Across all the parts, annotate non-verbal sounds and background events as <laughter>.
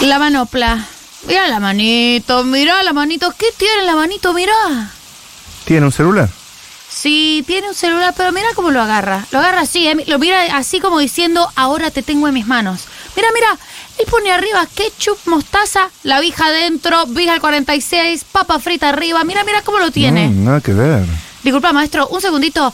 La manopla. Mira la manito, mira la manito. ¿Qué tiene la manito? Mira. ¿Tiene un celular? Sí, tiene un celular, pero mira cómo lo agarra. Lo agarra así, eh, lo mira así como diciendo, ahora te tengo en mis manos. Mira, mira, él pone arriba ketchup, mostaza, la vija adentro, vija al 46, papa frita arriba. Mira, mira cómo lo tiene. Mm, nada que ver. Disculpa, maestro, un segundito.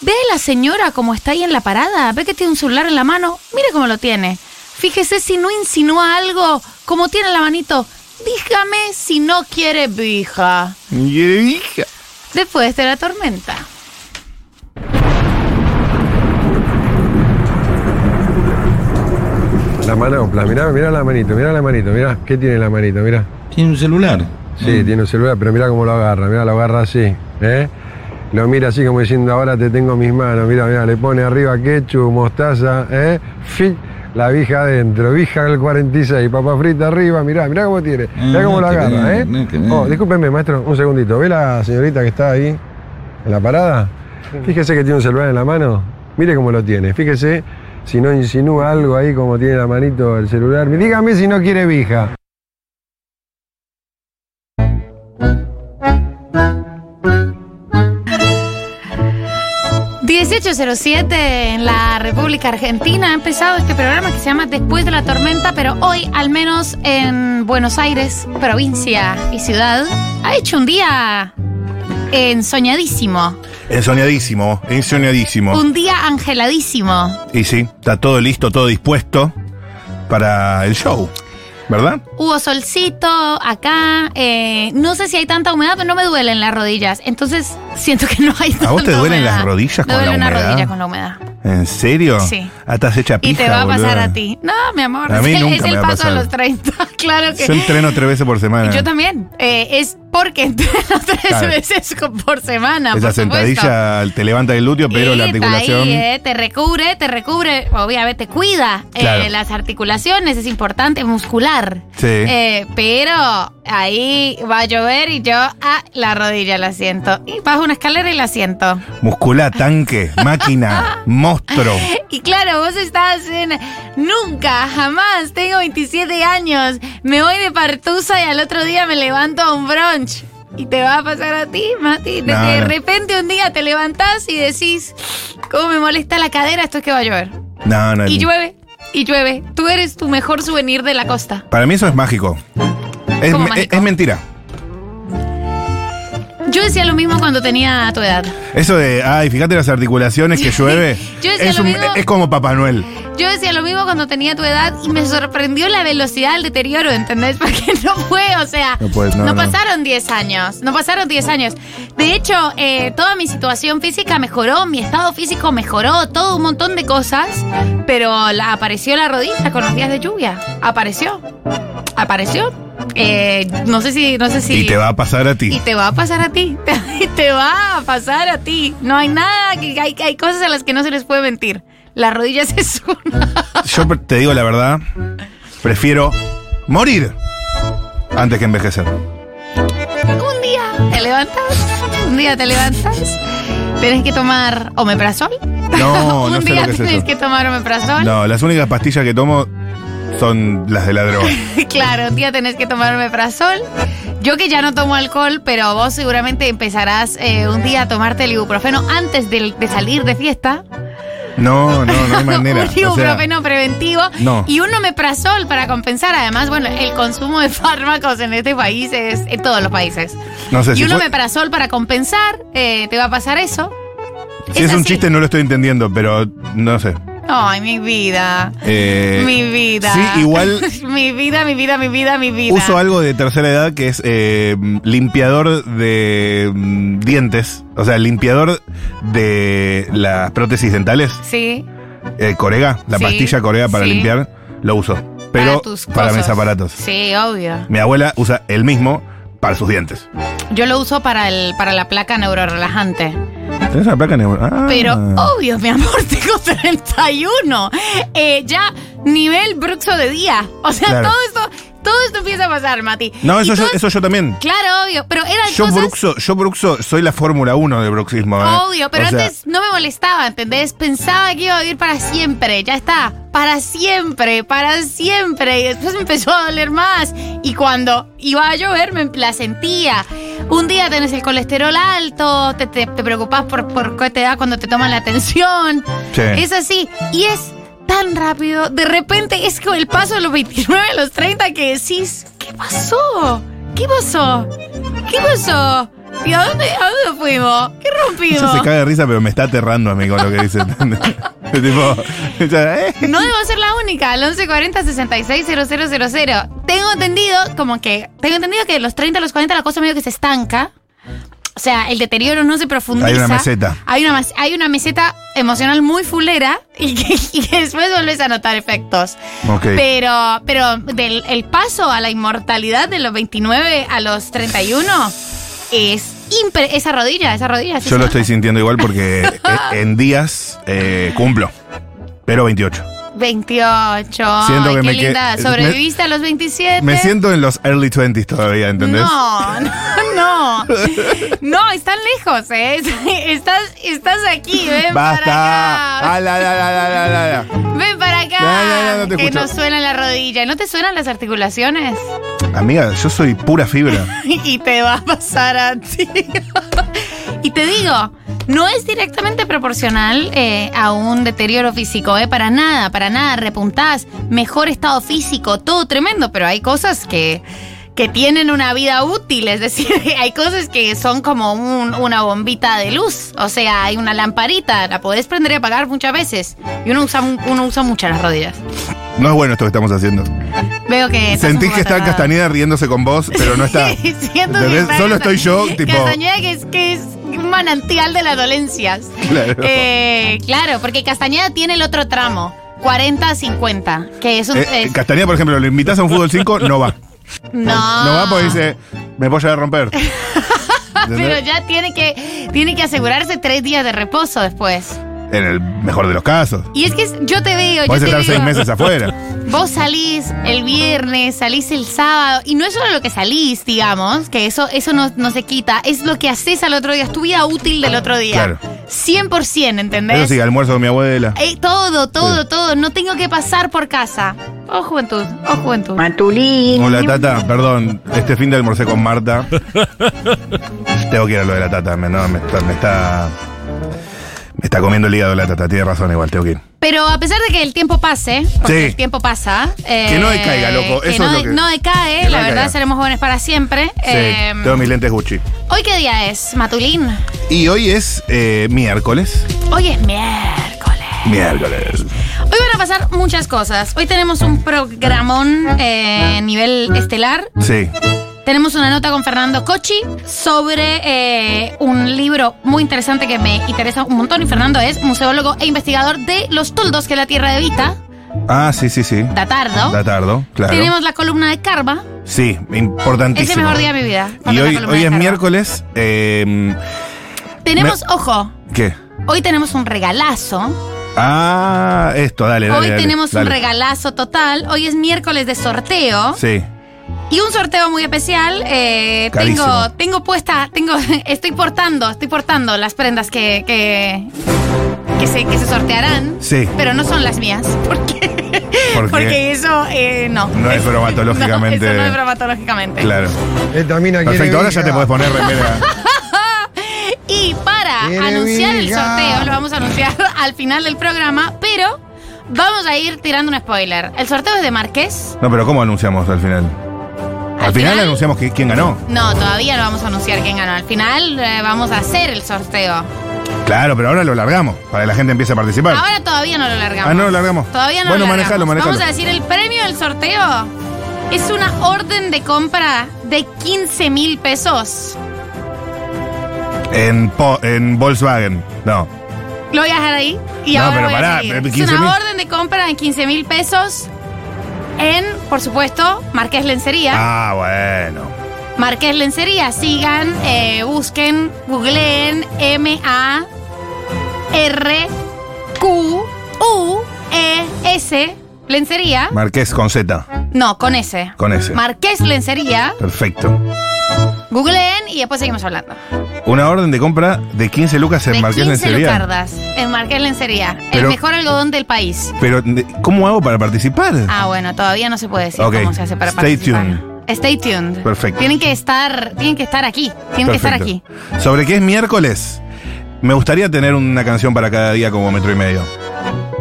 ¿Ve la señora cómo está ahí en la parada? ¿Ve que tiene un celular en la mano? Mire cómo lo tiene. Fíjese si no insinúa algo, como tiene la manito. Dígame si no quiere vija. Hija. Después de la tormenta. La manopla, mirá, mirá la manito, mirá la manito, mirá, ¿qué tiene la manito? Mirá. Tiene un celular. Sí, tiene un celular, pero mirá cómo lo agarra, mirá, lo agarra así, ¿eh? Lo mira así como diciendo, ahora te tengo en mis manos, mirá, mirá, le pone arriba ketchup, mostaza, ¿eh? Fi, la vija adentro, vija al 46, papa frita arriba, mirá, mirá cómo tiene, mirá Ah, cómo que agarra, ¿eh? Oh, discúlpeme, maestro, un segundito, ¿ve la señorita que está ahí en la parada? Fíjese que tiene un celular en la mano, mire cómo lo tiene, fíjese si no insinúa algo ahí como tiene la manito el celular, dígame si no quiere vija. 1807 en la República Argentina ha empezado este programa que se llama Después de la tormenta, pero hoy, al menos en Buenos Aires, provincia y ciudad, ha hecho un día ensoñadísimo, Ensoñadísimo, ensoñadísimo. un día angeladísimo. Y sí, está todo listo, todo dispuesto para el show. ¿Verdad? Hubo solcito acá, eh, no sé si hay tanta humedad, pero no me duelen las rodillas, entonces siento que no hay tanta vos te duelen humedad. las rodillas Me con la duele una humedad? rodilla con la humedad. ¿En serio? Sí. Ah, estás hecha Y pija, te va a pasar boluda. a ti. No, mi amor, A mí es, el- nunca es me el va a paso a pasar. los 30. <laughs> claro que Yo entreno tres veces por semana. Yo también. Eh, es porque <laughs> entreno tres Claro. veces por semana. Esa por supuesto. sentadilla te levanta el glúteo, pero Y la articulación. ahí, eh, te recubre, te recubre, obviamente cuida eh, las articulaciones, es importante, muscular. Sí. Eh, pero ahí va a llover y yo, ah, la rodilla la siento. Y bajo una escalera y la siento. Muscular, tanque, <laughs> máquina, monstruo. Y claro, vos estás en... Nunca, jamás, tengo 27 años, me voy de partusa y al otro día me levanto a un brunch. Y te va a pasar a ti, Mati. De, No, de repente un día te levantás y decís, ¿cómo me molesta la cadera? Esto es que va a llover. No, no. Y llueve, y llueve. Tú eres tu mejor souvenir de la costa. Para mí eso es mágico. Es, es mentira. Yo decía lo mismo cuando tenía tu edad. Eso de, ay, fíjate las articulaciones que <laughs> llueve. Yo decía es, lo un- mismo. es como Papá Noel. Yo decía lo mismo cuando tenía tu edad y me sorprendió la velocidad del deterioro, ¿entendés? <laughs> Porque no fue, o sea, No puedes, no, no. pasaron 10 años, no pasaron 10 años. De hecho, eh, toda mi situación física mejoró, mi estado físico mejoró, todo un montón de cosas, pero la- apareció la rodilla con los días de lluvia, apareció, apareció. Eh, no sé si, no sé si... Y te va a pasar a ti. Y te va a pasar a ti. <laughs> Te va a pasar a ti. No hay nada, que hay, hay cosas a las que no se les puede mentir. Las rodillas es <laughs> una. Yo te digo la verdad, prefiero morir antes que envejecer. Un día te levantas, un día te levantas, tenés que tomar omeprazol. No, <laughs> un no sé día lo que es tenés eso. que tomar omeprazol. No, las únicas pastillas que tomo son las de la droga. <laughs> claro, un día tenés que tomar omeprazol. Yo que ya no tomo alcohol, pero vos seguramente empezarás eh, un día a tomarte el ibuprofeno antes de, de salir de fiesta. No, no, no hay <laughs> manera. un O sea, ibuprofeno preventivo No. y un omeprazol para compensar. Además, bueno, el consumo de <laughs> fármacos en este país es en todos los países. no sé y si, un fue- omeprazol para compensar, eh, te va a pasar eso. si es un así. chiste no lo estoy entendiendo, pero no sé. Ay, mi vida. Eh, mi vida. Sí, igual <laughs> mi vida, mi vida, mi vida, mi vida. uso algo de tercera edad que es eh, limpiador de mm, dientes. O sea, limpiador de las prótesis dentales. Sí. Eh, Corega, la Sí, pastilla Corega para sí. limpiar, lo uso. Pero tus para mis aparatos. Sí, obvio. Mi abuela usa el mismo para sus dientes. Yo lo uso para el para la placa neurorelajante. ¿Tenés una placa neuro? Ah. Pero obvio, mi amor, <laughs> tengo 31. Eh, ya nivel bruxo de día. O sea, Claro. todo esto, todo esto empieza a pasar, Mati. No, eso yo, eso yo también. Claro, obvio, pero eran Yo cosas... bruxo, yo bruxo, soy la Fórmula 1 de bruxismo. ¿eh? Obvio, pero O sea, antes no me molestaba, ¿entendés? Pensaba que iba a vivir para siempre, ya está, para siempre, para siempre. Y después me empezó a doler más. Y cuando iba a llover me la sentía. Un día tenés el colesterol alto, te, te, te preocupás por, por qué te da cuando te toman la atención. Sí. Es así. Y es tan rápido. De repente es como el paso de los 29 a los 30 que decís, ¿qué pasó? ¿Qué pasó? ¿Qué pasó? ¿Y a dónde, a dónde fuimos? ¿Qué rompimos? Ella se cae de risa, pero me está aterrando a mí con lo que dice. <laughs> <laughs> ¿eh? No debo ser la única, al 1140 660000. Tengo entendido, como que, tengo entendido que de los 30 a los 40 la cosa medio que se estanca. O sea, el deterioro no se profundiza. Hay una meseta. Hay una, hay una meseta emocional muy fulera y que, <laughs> y que después vuelves a notar efectos. Ok. Pero, pero del el paso a la inmortalidad de los 29 a los 31 es impre- esa rodilla, esa rodilla. sí Yo lo estoy sintiendo igual porque <laughs> eh, en días eh, cumplo. Pero 28. 28. Siento Ay, que qué me que- linda. me- ¿Sobreviviste a los 27? Me siento en los early 20s todavía, ¿entendés? No, <laughs> no, no. No, están lejos, ¿eh? <laughs> Estás, estás aquí, ven para acá. Ah, la, la, la. Ven para acá. No, no, no, no que escucho. nos suena la rodilla. ¿No te suenan las articulaciones? Amiga, yo soy pura fibra. <laughs> y te va a pasar a ti. y te digo, no es directamente proporcional eh, a un deterioro físico, ¿eh? Para nada, para nada. Repuntás, mejor estado físico, todo tremendo, pero hay cosas que que tienen una vida útil, es decir, <laughs> hay cosas que son como un- una bombita de luz, o sea, hay una lamparita, la podés prender y apagar muchas veces, y uno usa, uno usa mucho las rodillas. No es bueno esto que estamos haciendo. Veo que... Sentís que está. Castañeda riéndose con vos, pero no está. <laughs> Siento Solo estoy yo, tipo. Castañeda que es, que es un manantial de las dolencias. Claro. Eh, claro, porque Castañeda tiene el otro tramo, 40-50, que es un... Eh, es- Castañeda, por ejemplo, lo invitas a un fútbol 5, no va. no, No va porque dice, me voy a romper. <laughs> Pero ya tiene que, tiene que asegurarse tres días de reposo después. En el mejor de los casos. Y es que yo te veo, yo Puedes te estar digo, seis meses <laughs> afuera. Vos salís el viernes, salís el sábado, y no es solo lo que salís, digamos, que eso, eso no, no se quita, es lo que haces al otro día, es tu vida útil del otro día. Claro. 100%, ¿entendés? Eso sí, almuerzo con mi abuela. Ey, todo, todo, Sí. todo. No tengo que pasar por casa. Oh, juventud. Oh, juventud. Matulín. Hola Tata, perdón, este fin de almorcé con Marta. <laughs> Tengo que ir a lo de la Tata, me, no, me, está, me está. Me está comiendo el hígado la Tata, tiene razón igual, tengo que ir. Pero a pesar de que el tiempo pase, porque Sí. el tiempo pasa. eh, Que no decaiga, loco, Que eso no, es lo de- que- no decae, que no la verdad, decaiga. seremos jóvenes para siempre. Sí, Eh, tengo mis lentes Gucci. ¿Hoy qué día es, Matulín? Y hoy es eh, miércoles. Hoy es miércoles. Miércoles. Hoy van a pasar muchas cosas. Hoy tenemos un programón eh, nivel estelar. Sí. Tenemos una nota con Fernando Cochi sobre eh, un libro muy interesante que me interesa un montón. Y Fernando es museólogo e investigador de los toldos que es la tierra de Vita, Ah, sí, sí, sí. Datardo. Datardo, claro. Tenemos la columna de Carva. Sí, Es importantísimo. el mejor día de mi vida. Y hoy, es miércoles. eh, Tenemos, Me- ojo, ¿Qué? hoy tenemos un regalazo. Ah, esto, dale, dale. hoy dale, tenemos un regalazo total. Hoy es miércoles de sorteo. Sí. Y un sorteo muy especial. eh, tengo, tengo puesta, tengo, <laughs> estoy portando, estoy portando las prendas que, que, que se, que se sortearán. Sí. Pero no son las mías. <laughs> Porque, ¿Por qué? porque eso eh, no. No es <laughs> bromatológicamente. No, eso no es bromatológicamente. Claro. Perfecto, ahora ya te puedes poner remera. Y para anunciar el sorteo, lo vamos a anunciar al final del programa, pero vamos a ir tirando un spoiler. El sorteo es de Marqués. No, pero ¿cómo anunciamos al final? Al, Al final, final- anunciamos que- quién ganó. No, todavía no vamos a anunciar quién ganó. Al final eh, vamos a hacer el sorteo. Claro, pero ahora lo largamos para que la gente empiece a participar. Ahora todavía no lo largamos. Ah, no lo largamos. Todavía no Bueno, lo largamos. manejalo, manejalo. Vamos a decir, el premio del sorteo es una orden de compra de 15 mil pesos. En, po- en Volkswagen. No. Lo voy a dejar ahí y No, ahora pero voy a pará, seguir. pero Es 15.000. una orden de compra de 15 mil pesos en, por supuesto, Marqués Lencería. Ah, bueno. Marqués Lencería, sigan, eh, busquen, googleen M-A-R-Q-U-E-S Lencería. Marqués con Z. No, con ese. Con ese. Marqués Lencería. Perfecto. Googleen y después seguimos hablando. Una orden de compra de 15 lucas en de Marqués 15 Lencería. lucardas en Marqués Lencería. El mejor algodón del país. Pero, ¿cómo hago para participar? Ah, bueno, todavía no se puede decir Ok. cómo se hace para Stay participar. tuned. Stay tuned. Perfecto. Tienen que estar, tienen que estar aquí. Tienen que estar aquí. Perfecto. Sobre qué es miércoles, me gustaría tener una canción para cada día como metro y medio.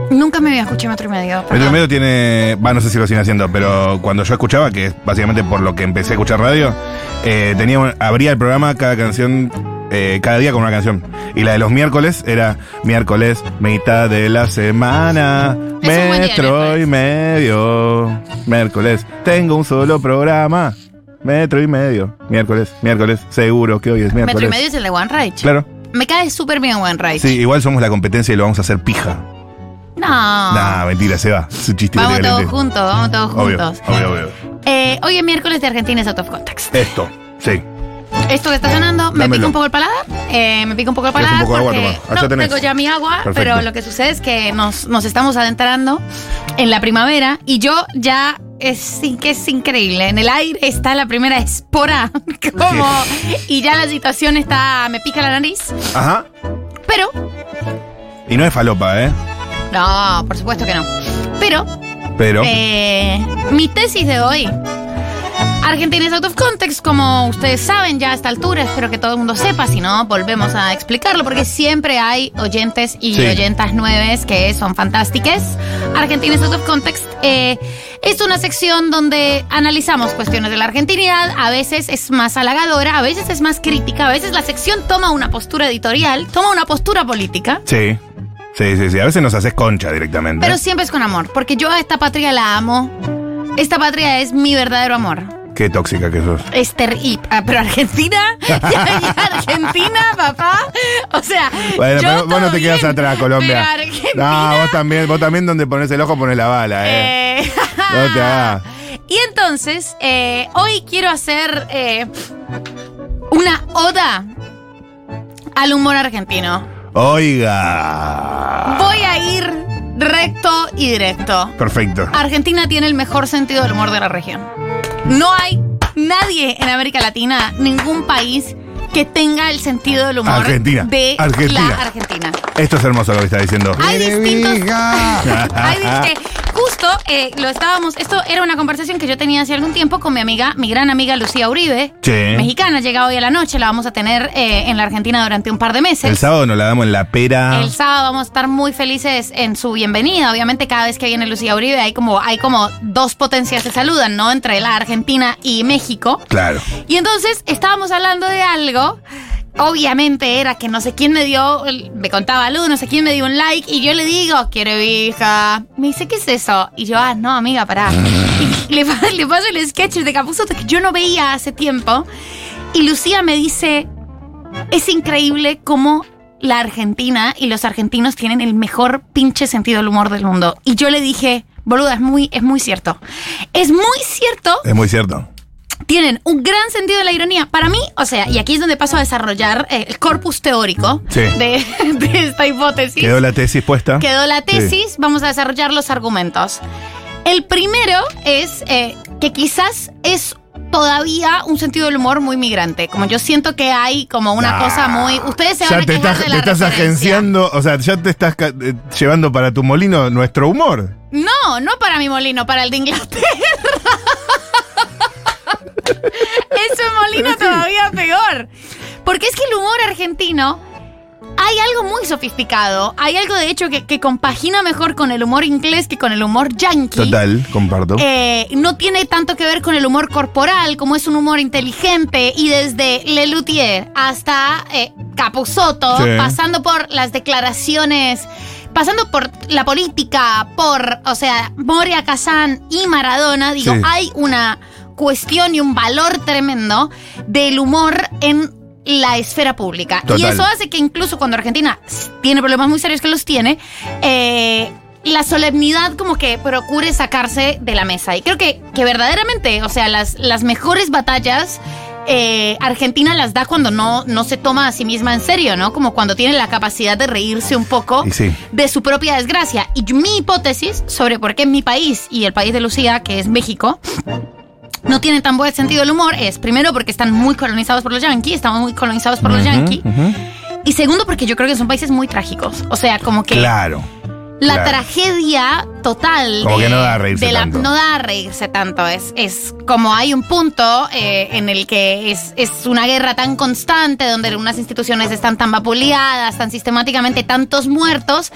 Nunca me había escuchado metro y medio. Metro y medio tiene, va, no sé si lo siguen haciendo, pero cuando yo escuchaba, que es básicamente por lo que empecé a escuchar radio, eh, tenía, un- abría el programa cada canción, eh, cada día con una canción. Y la de los miércoles era miércoles, mitad de la semana, metro y medio, miércoles, tengo un solo programa, metro y medio, miércoles, miércoles, seguro que hoy es miércoles. Metro y medio es el de One Ride. Claro. Me cae súper bien One Ride. Sí, igual somos la competencia y lo vamos a hacer pija. No. Nah, mentira, se va. Es un chiste vamos todos juntos, vamos todos Obvio, juntos. obvio, obvio. Eh, hoy es miércoles de Argentina es Out of Context. Esto, sí. Esto que está sonando me Dámelo. pica un poco el paladar. eh, me pica un poco el ¿Quieres un paladar poco de agua? porque Toma, allá no, tenés. tengo ya mi agua, Perfecto. pero lo que sucede es que nos, nos estamos adentrando en la primavera y yo ya es sí que es increíble. En el aire está la primera espora, <laughs> como y ya la situación está me pica la nariz, Ajá. pero Y no es falopa, ¿eh? No, por supuesto que no. Pero Pero. Eh, mi tesis de hoy. Argentina es out of context, como ustedes saben ya a esta altura, espero que todo el mundo sepa, si no, volvemos a explicarlo, porque siempre hay oyentes y Sí. oyentas nueves que son fantásticas. Argentina es out of context eh, es una sección donde analizamos cuestiones de la argentinidad, a veces es más halagadora, a veces es más crítica, a veces la sección toma una postura editorial, toma una postura política. Sí. Sí, sí, sí. A veces nos haces concha directamente. Pero siempre es con amor, porque yo a esta patria la amo. Esta patria es mi verdadero amor. Qué tóxica que sos. Es terrible. pero Argentina, <laughs> <laughs> ya, ya Argentina, papá. O sea, Bueno, yo pero vos no te quedas atrás, Colombia. pero Argentina, No, vos también, vos también donde pones el ojo pones la bala, ¿eh? eh, No te hagas. <laughs> Y entonces, eh, hoy quiero hacer eh, una oda al humor argentino. Oiga. Voy a ir recto y directo. Perfecto. Argentina tiene el mejor sentido del humor de la región. No hay nadie en América Latina, ningún país que tenga el sentido del humor Argentina. de Argentina. la Argentina. Esto es hermoso lo que está diciendo. Hay distintos. <laughs> Hay justo eh, lo estábamos. Esto era una conversación que yo tenía hace algún tiempo con mi amiga, mi gran amiga Lucía Uribe, Sí. mexicana. Llega hoy a la noche, la vamos a tener eh, en la Argentina durante un par de meses. El sábado nos la damos en la pera. El sábado vamos a estar muy felices en su bienvenida. Obviamente, cada vez que viene Lucía Uribe hay como, hay como dos potencias que saludan, ¿no? Entre la Argentina y México. Claro. Y entonces estábamos hablando de algo. Obviamente era que no sé quién me dio, me contaba Lu, no sé quién me dio un like y yo le digo, quiero hija. Me dice, ¿qué es eso? Y yo, ah, no, amiga, pará. <laughs> Y le, le paso el sketch de Capuzoto que yo no veía hace tiempo. Y Lucía me dice, es increíble cómo la Argentina y los argentinos tienen el mejor pinche sentido del humor del mundo. Y yo le dije, boluda, es muy, es muy cierto. Es muy cierto Es muy cierto. Tienen un gran sentido de la ironía. Para mí, o sea, y aquí es donde paso a desarrollar eh, el corpus teórico Sí. de, <laughs> de esta hipótesis. Quedó la tesis puesta. Quedó la Sí. tesis, vamos a desarrollar los argumentos. El primero es eh, que quizás es todavía un sentido del humor muy migrante. Como yo siento que hay como una Nah. cosa muy... Ustedes se Ya van a te estás, de te la estás referencia. agenciando, o sea, ya te estás eh, llevando para tu molino nuestro humor. No, no para mi molino, para el de Inglaterra. Es un molino todavía peor. Porque es que el humor argentino hay algo muy sofisticado. Hay algo, de hecho, que, que compagina mejor con el humor inglés que con el humor yankee. Total, comparto. Eh, no tiene tanto que ver con el humor corporal, como es un humor inteligente, y desde Lelutier hasta eh, Capusotto, Sí. pasando por las declaraciones, pasando por la política, por, o sea, Moria Kazan y Maradona, digo, Sí. hay una cuestión y un valor tremendo del humor en la esfera pública. Y eso hace que incluso cuando Argentina tiene problemas muy serios que los tiene, eh, la solemnidad como que procure sacarse de la mesa. Y creo que, que verdaderamente, o sea, las, las mejores batallas eh, Argentina las da cuando no, no se toma a sí misma en serio, ¿no? Como cuando tiene la capacidad de reírse un poco sí. de su propia desgracia. Y mi hipótesis sobre por qué mi país y el país de Lucía, que es México, no tienen tan buen sentido del humor es, primero, porque están muy colonizados por los yanquis, estamos muy colonizados por los yanquis. ujú. Y segundo, porque yo creo que son países muy trágicos. O sea, como que Claro. La claro. tragedia total. Como de- que no da a reírse de la- tanto. No da a reírse tanto. Es, es como hay un punto eh, en el que es, es una guerra tan constante, donde unas instituciones están tan vapuleadas, tan sistemáticamente tantos muertos,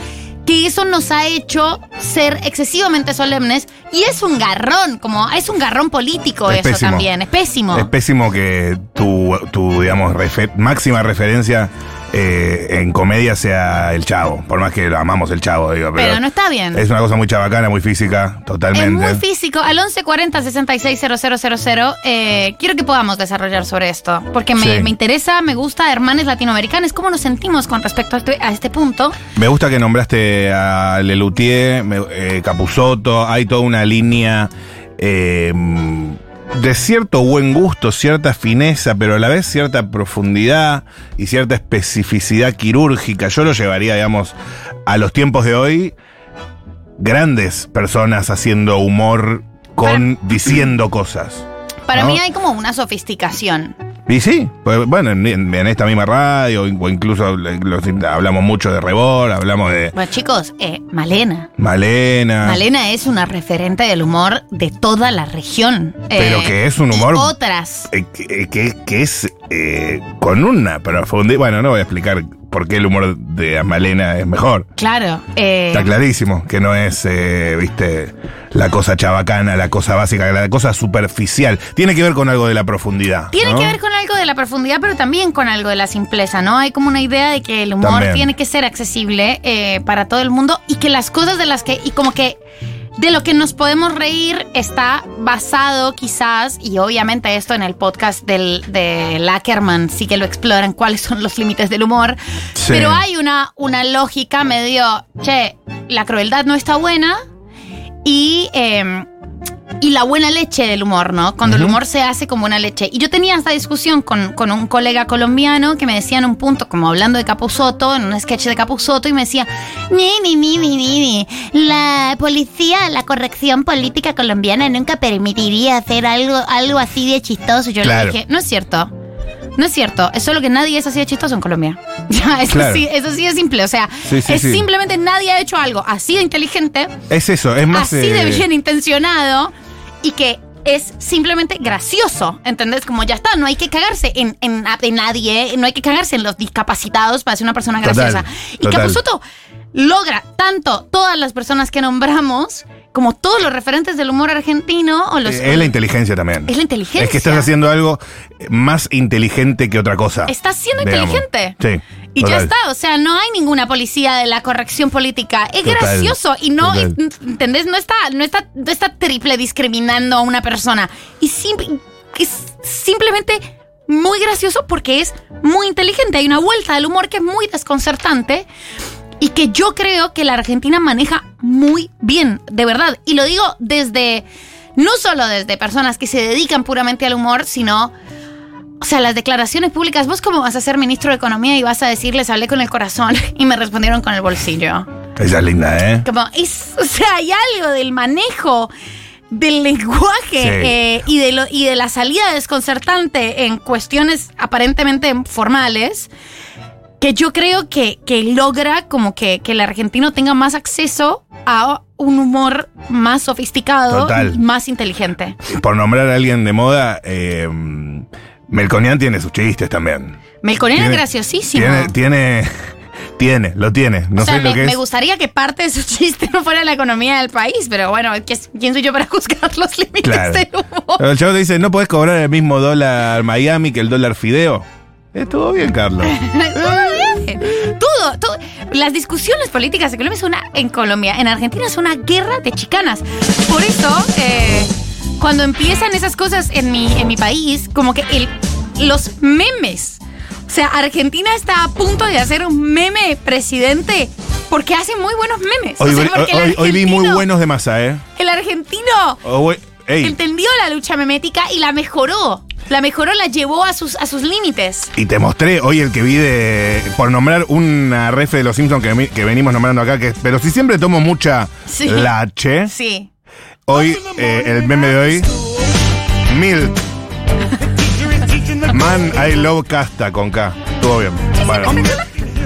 que eso nos ha hecho ser excesivamente solemnes. Y es un garrón, como es un garrón político Es eso pésimo. también. Es pésimo. Es pésimo que tu, tu digamos, máxima referencia eh, en comedia sea el chavo. Por más que lo amamos el chavo, digo. Pero, pero no está bien. Es una cosa muy chabacana, muy física, Es totalmente. muy físico. Al 1140 660000, eh, quiero que podamos desarrollar sobre esto. Porque me, Sí. me interesa, me gusta, hermanes latinoamericanos, cómo nos sentimos con respecto a este, a este punto. Me gusta que nombraste a Lelutier, eh, Capusotto, hay toda una línea eh, de cierto buen gusto, cierta fineza, pero a la vez cierta profundidad y cierta especificidad quirúrgica. Yo lo llevaría, digamos, a los tiempos de hoy, grandes personas haciendo humor con diciendo cosas. Para ¿No? mí hay como una sofisticación. Y sí, pues, bueno, en, en esta misma radio, o incluso los- hablamos mucho de Rebor, hablamos de Bueno, chicos, eh, Malena. Malena. Malena es una referente del humor de toda la región. Pero Eh, que es un y humor- Otras. eh, que, que- que es eh, con una profundidad. Bueno, no voy a explicar por qué el humor de Malena es mejor. Claro. eh, Está clarísimo que no es, eh, viste, la cosa chabacana, la cosa básica, la cosa superficial. Tiene que ver con algo de la profundidad. Tiene ¿no? que ver con algo de la profundidad, pero también con algo de la simpleza, ¿no? Hay como una idea de que el humor También. tiene que ser accesible eh, para todo el mundo y que las cosas de las que, y como que de lo que nos podemos reír está basado quizás, y obviamente esto en el podcast del, de Lackerman sí que lo exploran, cuáles son los límites del humor, Sí. pero hay una, una lógica medio, che, la crueldad no está buena y... em, y la buena leche del humor, ¿no? Cuando el humor se hace como una leche. Y yo tenía esta discusión con, con un colega colombiano que me decía en un punto, como hablando de Capuzoto, en un sketch de Capuzoto, y me decía, ni, ni, ni, ni, ni. La policía, la corrección política colombiana nunca permitiría hacer algo, algo así de chistoso. Yo Claro. le dije, no es cierto. No es cierto, es solo que nadie es así de chistoso en Colombia. <laughs> Eso, Claro. sí, eso sí es simple. O sea, Sí, sí, es sí. simplemente nadie ha hecho algo así de inteligente Es eso, es más. así de eh, bien intencionado y que es simplemente gracioso, ¿entendés? Como ya está, no hay que cagarse en, en, en nadie, no hay que cagarse en los discapacitados para ser una persona Total, graciosa. y total. Capusotto logra tanto todas las personas que nombramos como todos los referentes del humor argentino o los... eh, es la inteligencia también. Es la inteligencia. Es que estás haciendo algo más inteligente que otra cosa. Estás siendo digamos. inteligente. Sí. Y ya está, o sea, no hay ninguna policía de la corrección política. Es Total, gracioso y no, total. ¿entendés? No está, no está, no está triple discriminando a una persona. Y sim- es simplemente muy gracioso porque es muy inteligente. Hay una vuelta del humor que es muy desconcertante y que yo creo que la Argentina maneja muy bien, de verdad. Y lo digo desde, no solo desde personas que se dedican puramente al humor, sino o sea, las declaraciones públicas, vos cómo vas a ser ministro de Economía y vas a decirles, hablé con el corazón <laughs> y me respondieron con el bolsillo. Esa es linda, ¿eh? Como, es, o sea, hay algo del manejo del lenguaje Sí. eh, y, de lo, y de la salida desconcertante en cuestiones aparentemente formales que yo creo que, que logra como que, que el argentino tenga más acceso a un humor más sofisticado Total. y más inteligente. Por nombrar a alguien de moda, eh, Melconian tiene sus chistes también. Melconian es graciosísimo. Tiene, tiene, <laughs> tiene, lo tiene. No o sea, sé me, lo que me gustaría que parte de su <laughs> chiste no fuera la economía del país, pero bueno, ¿qué- ¿quién soy yo para <laughs> juzgar los límites Claro. del humor? El chavo te dice, no podés cobrar el mismo dólar Miami que el dólar Fideo. Estuvo bien, Carlos. Todo. Todo. Las discusiones políticas en Colombia es una, en Colombia, en Argentina es una guerra de chicanas. Por eso, eh, cuando empiezan esas cosas en mi, en mi país, como que el, los memes. O sea, Argentina está a punto de hacer un meme presidente porque hace muy buenos memes. Hoy, o sea, vi- porque el hoy- hoy vi muy buenos de masa, ¿eh? El argentino Oh, ey, entendió la lucha memética y la mejoró. La mejoró, la llevó a sus, a sus límites. Y te mostré hoy el que vi de. Por nombrar una refe de los Simpsons que, que venimos nombrando acá, que pero si siempre tomo mucha Sí. la H, Sí. hoy eh, el meme de hoy. Mil. <laughs> Man, I love Casta con K. Estuvo bien. Bueno.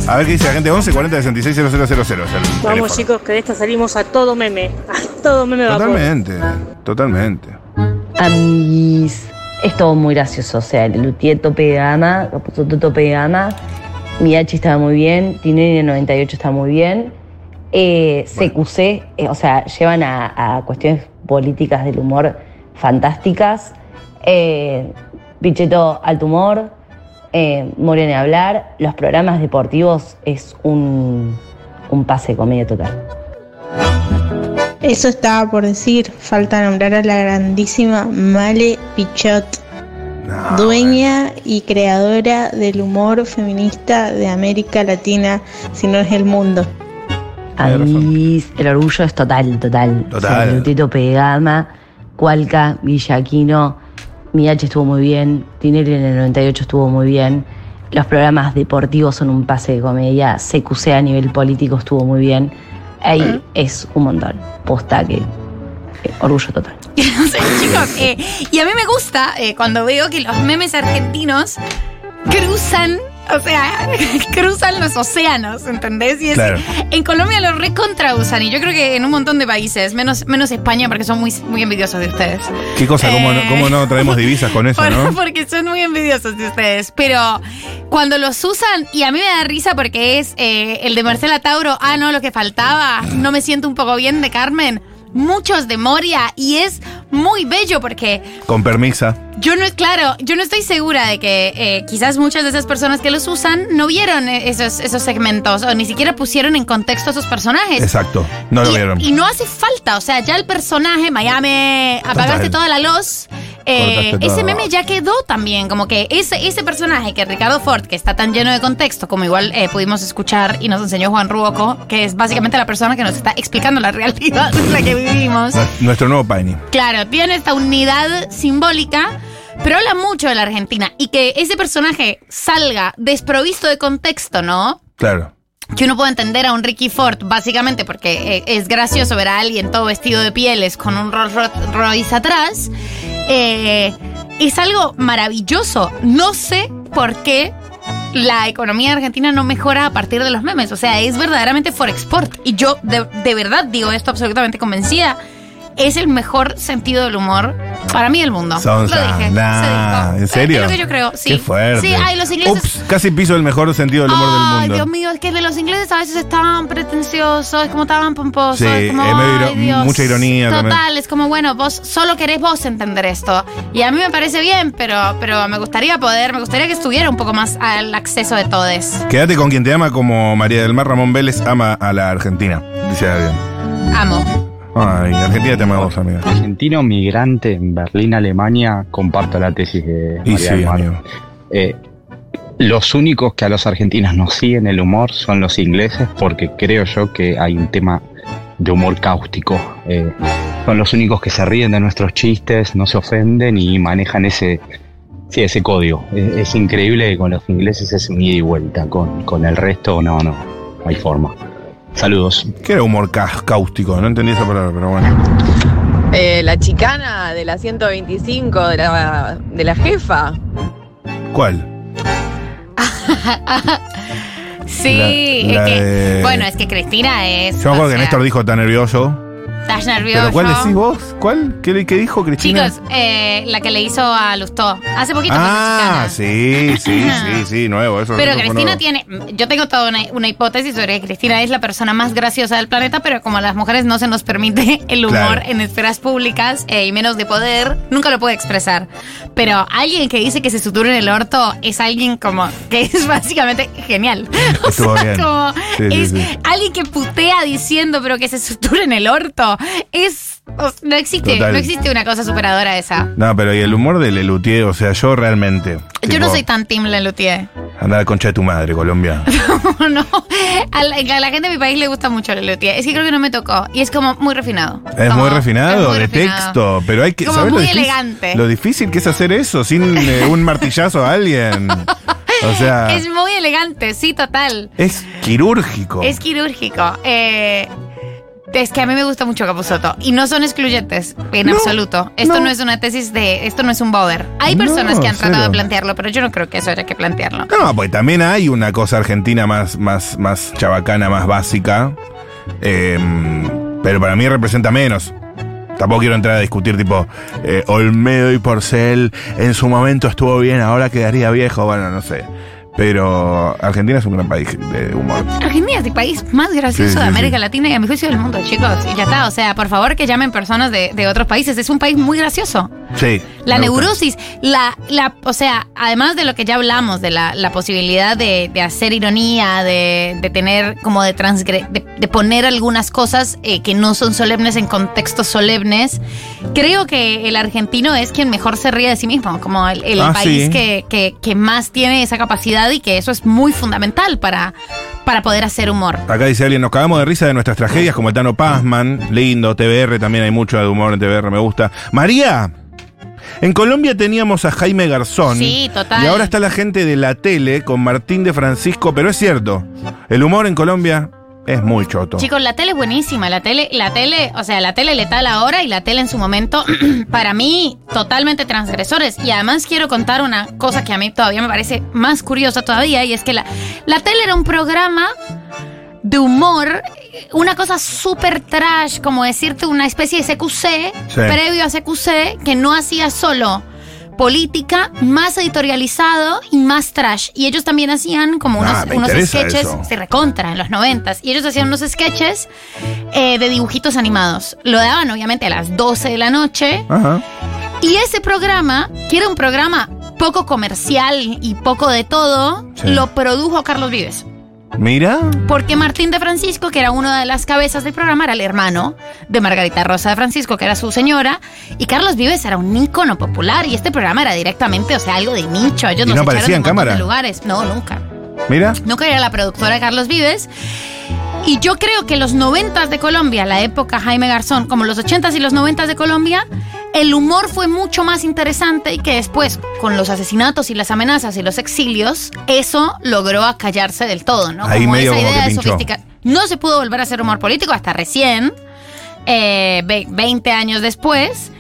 A ver qué dice la gente. 11 40 66 000 es el Vamos teléfono. chicos, que de esta salimos a todo meme. A todo meme vapor. Totalmente. Totalmente. Amiguis. Es todo muy gracioso. O sea, el Lutier tope de gama, tope de gama. Miachi estaba muy bien. El 98 está muy bien. Eh, CQC, eh, o sea, llevan a, a cuestiones políticas del humor fantásticas. Eh, Pichetto alto humor. Eh, Morena a hablar. Los programas deportivos es un, un pase de comedia total. Eso estaba por decir, falta nombrar a la grandísima Male Pichot, No, dueña y creadora del humor feminista de América Latina, si no es el mundo. Razón. Amiguis, el orgullo es total, total. Total. O sea, Lutito Pegama, Cualca, Villaquino, Miache estuvo muy bien, Tinelli en el 98 estuvo muy bien. Los programas deportivos son un pase de comedia, CQC a nivel político estuvo muy bien. Ahí es un montón. Posta que, que orgullo total. <laughs> No sé, chicos. eh, y a mí me gusta eh, cuando veo que los memes argentinos cruzan. O sea, <laughs> cruzan los océanos, ¿entendés? Y es- Claro. en Colombia lo recontrausan y yo creo que en un montón de países, menos, menos España porque son muy, muy envidiosos de ustedes. Qué cosa, cómo, no, Eh. cómo no traemos divisas con eso, <laughs> Por- ¿no? Porque son muy envidiosos de ustedes. Pero cuando los usan, y a mí me da risa porque es eh, el de Marcela Tauro, ah, no, lo que faltaba, no me siento un poco bien de Carmen. Muchos de Moria, y es muy bello porque Con permisa. Yo no, claro, yo no estoy segura de que eh, quizás muchas de esas personas que los usan no vieron eh, esos, esos segmentos o ni siquiera pusieron en contexto a sus personajes. Exacto. No lo y, vieron. y no hace falta, o sea, ya el personaje, Miami, apagaste toda la luz. eh, ese meme ya quedó también, como que ese, ese personaje que Ricardo Ford, que está tan lleno de contexto, como igual eh, pudimos escuchar y nos enseñó Juan Ruoco, que es básicamente la persona que nos está explicando la realidad <laughs> en la que vivimos. Nues- Nuestro nuevo Piney. Claro, tiene esta unidad simbólica, pero habla mucho de la Argentina y que ese personaje salga desprovisto de contexto, ¿no? Claro. que uno puede entender a un Ricky Ford, básicamente porque eh, es gracioso ver a alguien todo vestido de pieles con un Rolls Ro- Royce atrás, eh, es algo maravilloso. No sé por qué la economía argentina no mejora a partir de los memes. O sea, es verdaderamente for export. Y yo de, de verdad digo esto absolutamente convencida. Es el mejor sentido del humor para mí del mundo. Sonsa. Lo dije. Nah, se dijo. ¿En serio? Es lo que yo creo, sí. Qué fuerte. Sí, ay, los ingleses. Ups, casi piso el mejor sentido del humor Ay, del mundo. Dios mío, es que de los ingleses a veces estaban pretenciosos, es como estaban pomposos. Sí, es como, ay, Dios. mucha ironía Total, también. es como, bueno, vos solo querés vos entender esto. Y a mí me parece bien, pero, pero me gustaría poder, me gustaría que estuviera un poco más al acceso de todos. Quédate con quien te ama como María del Mar Ramón Vélez ama a la Argentina. Dice alguien. Amo. Ay, Argentina vos, amiga. Argentino migrante en Berlín, Alemania, comparto la tesis de Y María sí, amigo. Eh, los únicos que a los argentinos nos siguen el humor son los ingleses, porque creo yo que hay un tema de humor cáustico. Eh, son los únicos que se ríen de nuestros chistes, no se ofenden y manejan ese, sí, ese código. Es, es increíble que con los ingleses es un ida y vuelta, con, con el resto no, no, no hay forma. Saludos. ¿Qué era humor cáustico? No entendí esa palabra, pero bueno. Eh, la chicana de la 125 de la, de la jefa. ¿Cuál? <laughs> Sí, La- la es que, de- bueno, es que Cristina es. Yo me acuerdo que sea, Néstor dijo tan nervioso. Estás nervioso. ¿Pero cuál decís vos? ¿Cuál? ¿Qué, qué dijo Cristina? Chicos, eh, la que le hizo a Lustó. Hace poquito ah, sí, sí, <laughs> sí, sí, nuevo. Eso, Pero eso Cristina nuevo. tiene. Yo tengo toda una, una hipótesis sobre que Cristina es la persona más graciosa del planeta, pero como a las mujeres no se nos permite <laughs> el humor Claro. en esferas públicas eh, y menos de poder, nunca lo puede expresar. Pero alguien que dice que se sutura en el orto es alguien como que es básicamente genial. <laughs> O Estuvo sea, bien. como Sí, sí, es sí. alguien que putea diciendo pero que se sutura en el orto. Es. no existe, Total. no existe una cosa superadora esa. No, pero y el humor de Lelutier, o sea, yo realmente. Yo no soy tan Tim Lelutier. Anda la concha de tu madre, Colombia. <laughs> no, a la, a la gente de mi país le gusta mucho Lelutier. Es que creo que no me tocó. Y es como muy refinado. Es Como- muy refinado, es muy de refinado. texto, pero hay que Como ¿sabes muy lo difícil, elegante. Lo difícil que es hacer eso sin <laughs> eh, un martillazo a alguien. O sea, Es muy elegante, sí, total. es quirúrgico. Es quirúrgico. Eh, es que a mí me gusta mucho Capusotto. Y no son excluyentes, en No, absoluto. Esto no. no. es una tesis de. Esto no es un bober. Hay No, personas que han tratado de plantearlo, pero yo no creo que eso haya que plantearlo. No, pues también hay una cosa argentina más, más, más chabacana, más básica. eh, pero para mí representa menos. Tampoco quiero entrar a discutir tipo eh, Olmedo y Porcel en su momento estuvo bien, ahora quedaría viejo, bueno, no sé. Pero Argentina es un gran país de humor. Argentina es el país más gracioso Sí, sí, de América sí. Latina y a mi juicio del mundo, chicos. Y ya está. O sea, por favor que llamen personas de, de otros países. Es un país muy gracioso. Sí. La neurosis, la, la, o sea, además de lo que ya hablamos, de la, la posibilidad de, de hacer ironía, de, de tener como de transgre de, de poner algunas cosas eh, que no son solemnes en contextos solemnes, creo que el argentino es quien mejor se ríe de sí mismo, como el, el Ah, país sí. que, que, que más tiene esa capacidad y que eso es muy fundamental para, para poder hacer humor. Acá dice alguien, nos cagamos de risa de nuestras tragedias como el Tano Pazman, lindo, TBR, también hay mucho de humor en TBR, me gusta. María, en Colombia teníamos a Jaime Garzón. Sí, total. Y ahora está la gente de la tele con Martín de Francisco, pero es cierto, el humor en Colombia es muy choto. Chicos, la tele es buenísima. La tele, la tele, o sea, la tele letal ahora y la tele en su momento, <clears throat> para mí, totalmente transgresores. Y además quiero contar una cosa que a mí todavía me parece más curiosa todavía, y es que la, la tele era un programa de humor, una cosa súper trash, como decirte una especie de CQC, previo a CQC, que no hacía solo política, más editorializado y más trash. Y ellos también hacían como unos, Ah, unos interesa sketches, eso. se recontra en los noventas. Y ellos hacían unos sketches eh, de dibujitos animados. Lo daban obviamente a las 12 de la noche. Ajá. Y ese programa, que era un programa poco comercial y poco de todo, Sí. lo produjo Carlos Vives. Mira, Porque Martín de Francisco, que era una de las cabezas del programa, era el hermano de Margarita Rosa de Francisco, que era su señora, y Carlos Vives era un ícono popular, y este programa era directamente, o sea, algo de nicho. Ellos ¿Y los no aparecía en cámara? de lugares. No, nunca. mira. Nunca era la productora de Carlos Vives. Y yo creo que los noventas de Colombia, la época Jaime Garzón, como los ochentas y los noventas de Colombia, el humor fue mucho más interesante y que después, con los asesinatos y las amenazas y los exilios, eso logró acallarse del todo, ¿no? Ahí medio como que de pinchó. sofistica- No se pudo volver a hacer humor político hasta recién, eh, ve- 20 años después.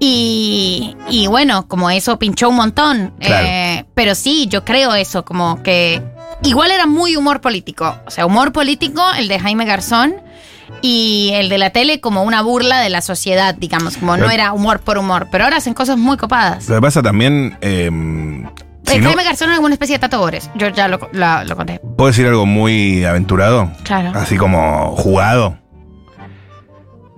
Y, y bueno, como eso pinchó un montón. Claro. Eh, pero sí, yo creo eso, como que igual era muy humor político. O sea, humor político, el de Jaime Garzón, y el de la tele como una burla de la sociedad, digamos, como no era humor por humor. Pero ahora hacen cosas muy copadas. Lo que pasa también, eh, si el no, Jaime Garzón como una especie de Tato Bores. Yo ya lo, lo conté. ¿puedo decir algo muy aventurado? Claro. Así como jugado.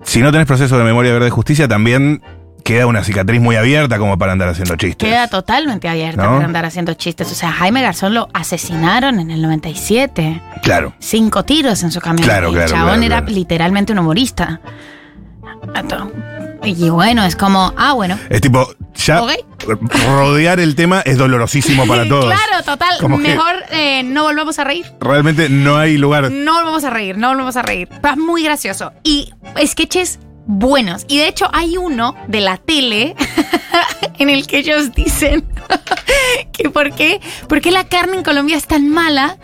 Si no tenés proceso de memoria verde y justicia, también queda una cicatriz muy abierta como para andar haciendo chistes. Queda totalmente abierta ¿No? para andar haciendo chistes. O sea, Jaime Garzón lo asesinaron en el 97. Claro. Cinco tiros en su camión. Claro, el claro, chabón claro, era literalmente un humorista. Y bueno, es como, ah, bueno. Es tipo, ya Ok. rodear el tema es dolorosísimo para <laughs> todos. Claro, total. Como Mejor eh, no volvamos a reír. Realmente no hay lugar. No volvamos a reír, no volvamos a reír. Es muy gracioso. Y sketches buenos. Y de hecho hay uno de la tele <laughs> en el que ellos dicen <laughs> que por qué, por qué la carne en Colombia es tan mala.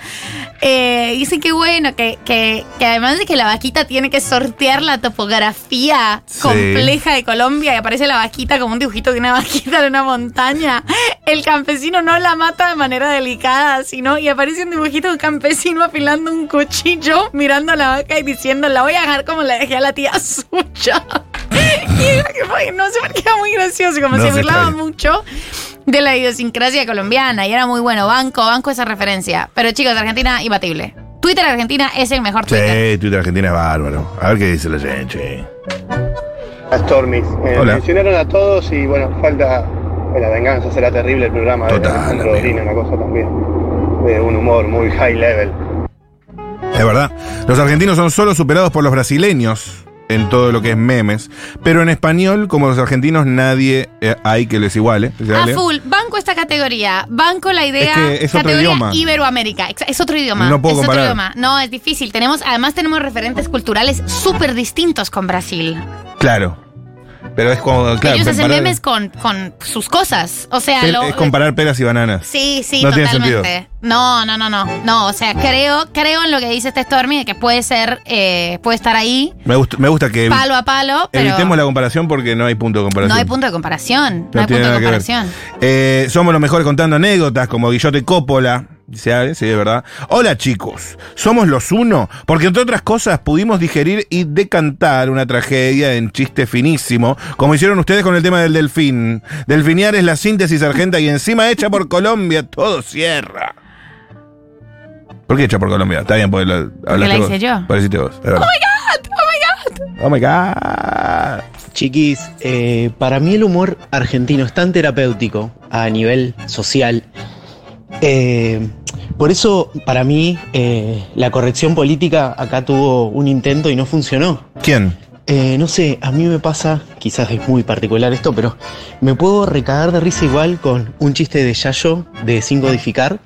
Eh, dicen que bueno, que, que, que además de que la vaquita tiene que sortear la topografía Sí. compleja de Colombia y aparece la vaquita como un dibujito de una vaquita de una montaña, el campesino no la mata de manera delicada, sino y aparece un dibujito de un campesino afilando un cuchillo, mirando a la vaca y diciendo, la voy a dejar como la dejé a la tía suya. <laughs> y era que fue- no sé por qué era muy gracioso, como No, se burlaba mucho de la idiosincrasia colombiana y era muy bueno. Banco, banco esa referencia. Pero chicos, Argentina, imbatible. Twitter Argentina es el mejor Twitter. Sí, Twitter Argentina es bárbaro. A ver qué dice la gente. A Stormis. Eh, Hola. mencionaron a todos y bueno, falta. eh, La venganza será terrible el programa de Total, Alejandro. Dolina, una cosa también. De un humor muy high level. Es verdad. Los argentinos son solo superados por los brasileños. En todo lo que es memes. Pero en español, como los argentinos, nadie eh, hay que les iguale. A ¿Dale? full, banco esta categoría, banco la idea, Es que es otro categoría idioma. Iberoamérica, es otro idioma, No puedo es comparar. otro idioma, no, es difícil, tenemos, además tenemos referentes culturales súper distintos con Brasil, Claro. Pero es como. Claro, ellos hacen comparar- memes con, con sus cosas, o sea, es, lo- es comparar peras y bananas. Sí, sí, No tiene totalmente. No, no, no, no. No, o sea, creo, creo en lo que dice este Stormy de que puede ser, eh, puede estar ahí, Me gusta, me gusta que palo a palo, pero evitemos la comparación porque no hay punto de comparación. no hay punto de comparación. No, No hay tiene punto de comparación. Eh, somos los mejores contando anécdotas, como Guillote Coppola. Dice Ale, sí, de verdad. Hola chicos, somos los uno, porque entre otras cosas pudimos digerir y decantar una tragedia en chiste finísimo, como hicieron ustedes con el tema del delfín. Delfiniar es la síntesis argenta y encima hecha por Colombia, todo cierra. ¿Por qué hecha por Colombia? Está bien, porque lo hablaste la vos. hice yo. Pareciste vos, es verdad. Oh my god. Chiquis, eh, para mí el humor argentino es tan terapéutico a nivel social. Eh, por eso, para mí, eh, la corrección política acá tuvo un intento y no funcionó. ¿Quién? Eh, no sé, a mí me pasa, quizás es muy particular esto, pero me puedo recagar de risa igual con un chiste de Yayo de Sin Codificar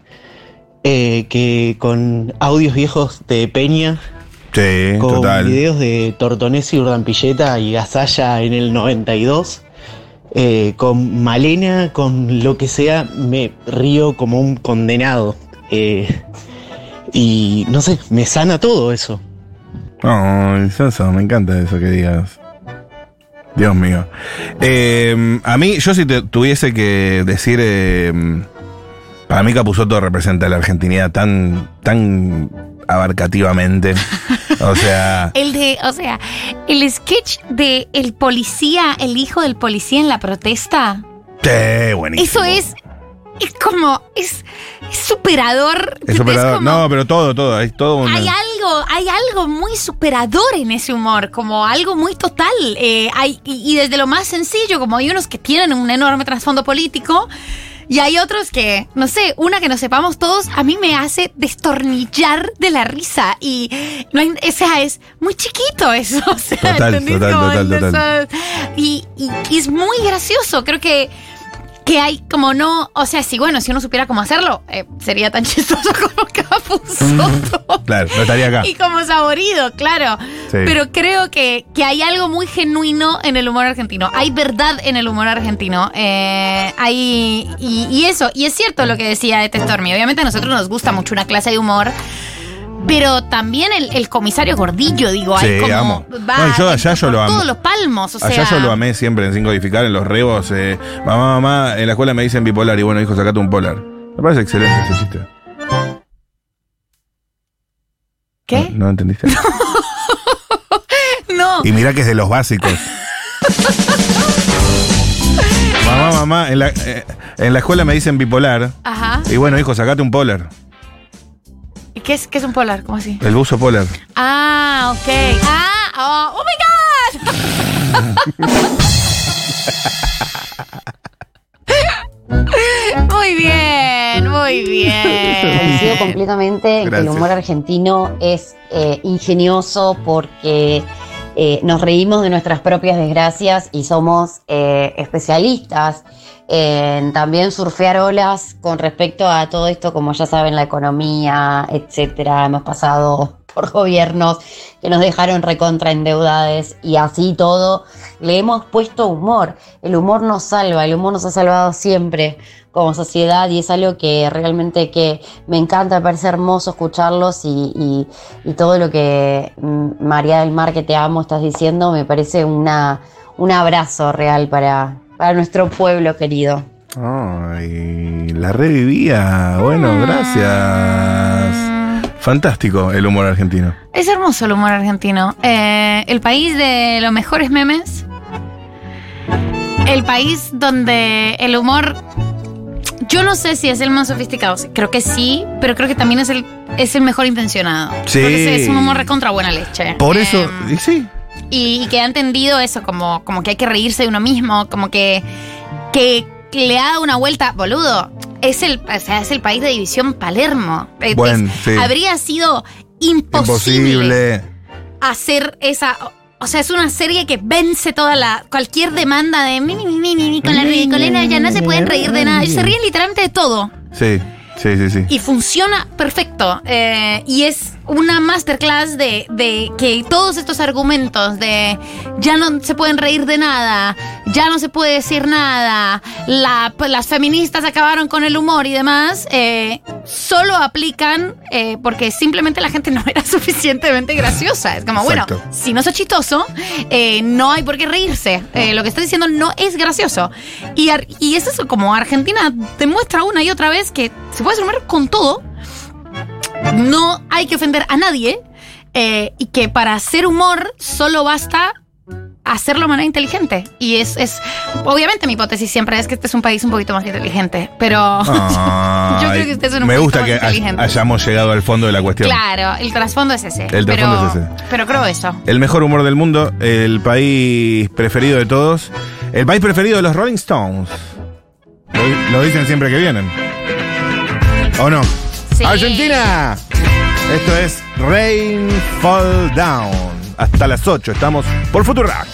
eh, que con audios viejos de Peña Sí, con total. videos de Tortonesi, Urdampilleta y Gasalla en el 92. Eh, con Malena, con lo que sea, me río como un condenado. Eh, y no sé, me sana todo eso. Ay, Soso, me encanta eso que digas. Dios mío. Eh, a mí, yo si te tuviese que decir, eh, para mí Capuzotto representa la argentinidad tan, tan abarcativamente. O sea, <laughs> El de, o sea, el sketch de el policía, el hijo del policía en la protesta. sí, buenísimo. Eso es, es como, es, es superador. Es superador. como- no, pero todo, todo. Hay todo una- Hay algo, hay algo muy superador en ese humor, como algo muy total. Eh, hay, y, y desde lo más sencillo, como hay unos que tienen un enorme trasfondo político. Y hay otros que, no sé, una que nos sepamos todos, a mí me hace destornillar de la risa. Y no hay, o sea, es muy chiquito eso. <laughs> O sea, Total, ¿entendés? total, Como total, en total. esos- y, y- y es muy gracioso. Creo que, que hay como no. O sea, si bueno, si uno supiera cómo hacerlo, eh, sería tan <laughs> chistoso como Capuzotto. Claro, no estaría acá. Y como saborido, claro. Sí. Pero creo que, que hay algo muy genuino en el humor argentino. Hay verdad en el humor argentino. Eh, hay, y, y eso, y es cierto lo que decía este Stormy. Obviamente a nosotros nos gusta mucho una clase de humor. Pero también el, el comisario gordillo, digo, hay Sí, como. amo. va No, yo allá yo lo amo. Todos los palmos, o sea. Allá yo lo amé siempre en Sin Codificar, en los rebos. eh, mamá, mamá, en la escuela me dicen bipolar y bueno, hijo, sacate un polar. Me parece excelente ese chiste. ¿Qué? ¿No, no entendiste? <laughs> No. Y mirá que es de los básicos. <laughs> mamá, mamá, en la, eh, en la escuela me dicen bipolar. Ajá. Y bueno, hijo, sacate un polar. ¿Y qué es, qué es un polar? ¿Cómo así? El buzo polar. Ah, ok. Ah, oh, oh my God. <laughs> muy bien, muy Coincido bien. completamente en que el Gracias. humor argentino es eh, ingenioso porque eh, nos reímos de nuestras propias desgracias y somos eh, especialistas en también surfear olas con respecto a todo esto, como ya saben, la economía, etcétera. Hemos pasado <laughs> por gobiernos que nos dejaron recontra endeudades y así todo le hemos puesto humor. El humor nos salva, el humor nos ha salvado siempre como sociedad y es algo que realmente que me encanta, me parece hermoso escucharlos y, y- todo lo que mm, María del Mar, que te amo, estás diciendo, me parece una, un abrazo real para, para nuestro pueblo querido. Ay, la revivía. Bueno, Mm. gracias. Fantástico el humor argentino. Es hermoso el humor argentino. Eh, el país de los mejores memes. El país donde el humor. Yo no sé si es el más sofisticado. Creo que sí, pero creo que también es el, es el mejor intencionado. Sí. Creo que es, un humor recontra buena leche. Por eso, Eh, y sí, y, y que ha entendido eso, como, como que hay que reírse de uno mismo, como que, que le ha dado una vuelta, boludo. Es el, o sea, es el país de división Palermo. Eh, Bueno, es- sí. Habría sido imposible, imposible. hacer esa. O sea, es una serie que vence toda la. cualquier demanda de mi, mi, mi, mi, mi, mi, con la ridicolina, ya no se pueden reír de nada. Ellos se ríen literalmente de todo. Sí, sí, sí, sí. Y funciona perfecto. Eh, y es una masterclass de, de que todos estos argumentos de ya no se pueden reír de nada, ya no se puede decir nada, la- las feministas acabaron con el humor y demás, eh, solo aplican eh, porque simplemente la gente <laughs> no era suficientemente graciosa. Es como, Exacto. bueno, si no sos chistoso, eh, no hay por qué reírse. Eh, lo que estás diciendo no es gracioso. Y, y es eso, como Argentina demuestra una y otra vez que se puede sumar con todo, no hay que ofender a nadie eh, y que para hacer humor solo basta hacerlo de manera inteligente. Y es, es, obviamente mi hipótesis siempre es que este es un país un poquito más inteligente, pero <laughs> yo creo que este es un Me gusta más que inteligente. hayamos llegado al fondo de la cuestión. Claro, el trasfondo es ese. El pero, trasfondo es ese. Pero creo eso. El mejor humor del mundo, el país preferido de todos, el país preferido de los Rolling Stones. Lo, lo dicen siempre que vienen. ¿O no? Sí. Argentina. Esto es Rain Fall Down. Hasta las 8 estamos por Futurac.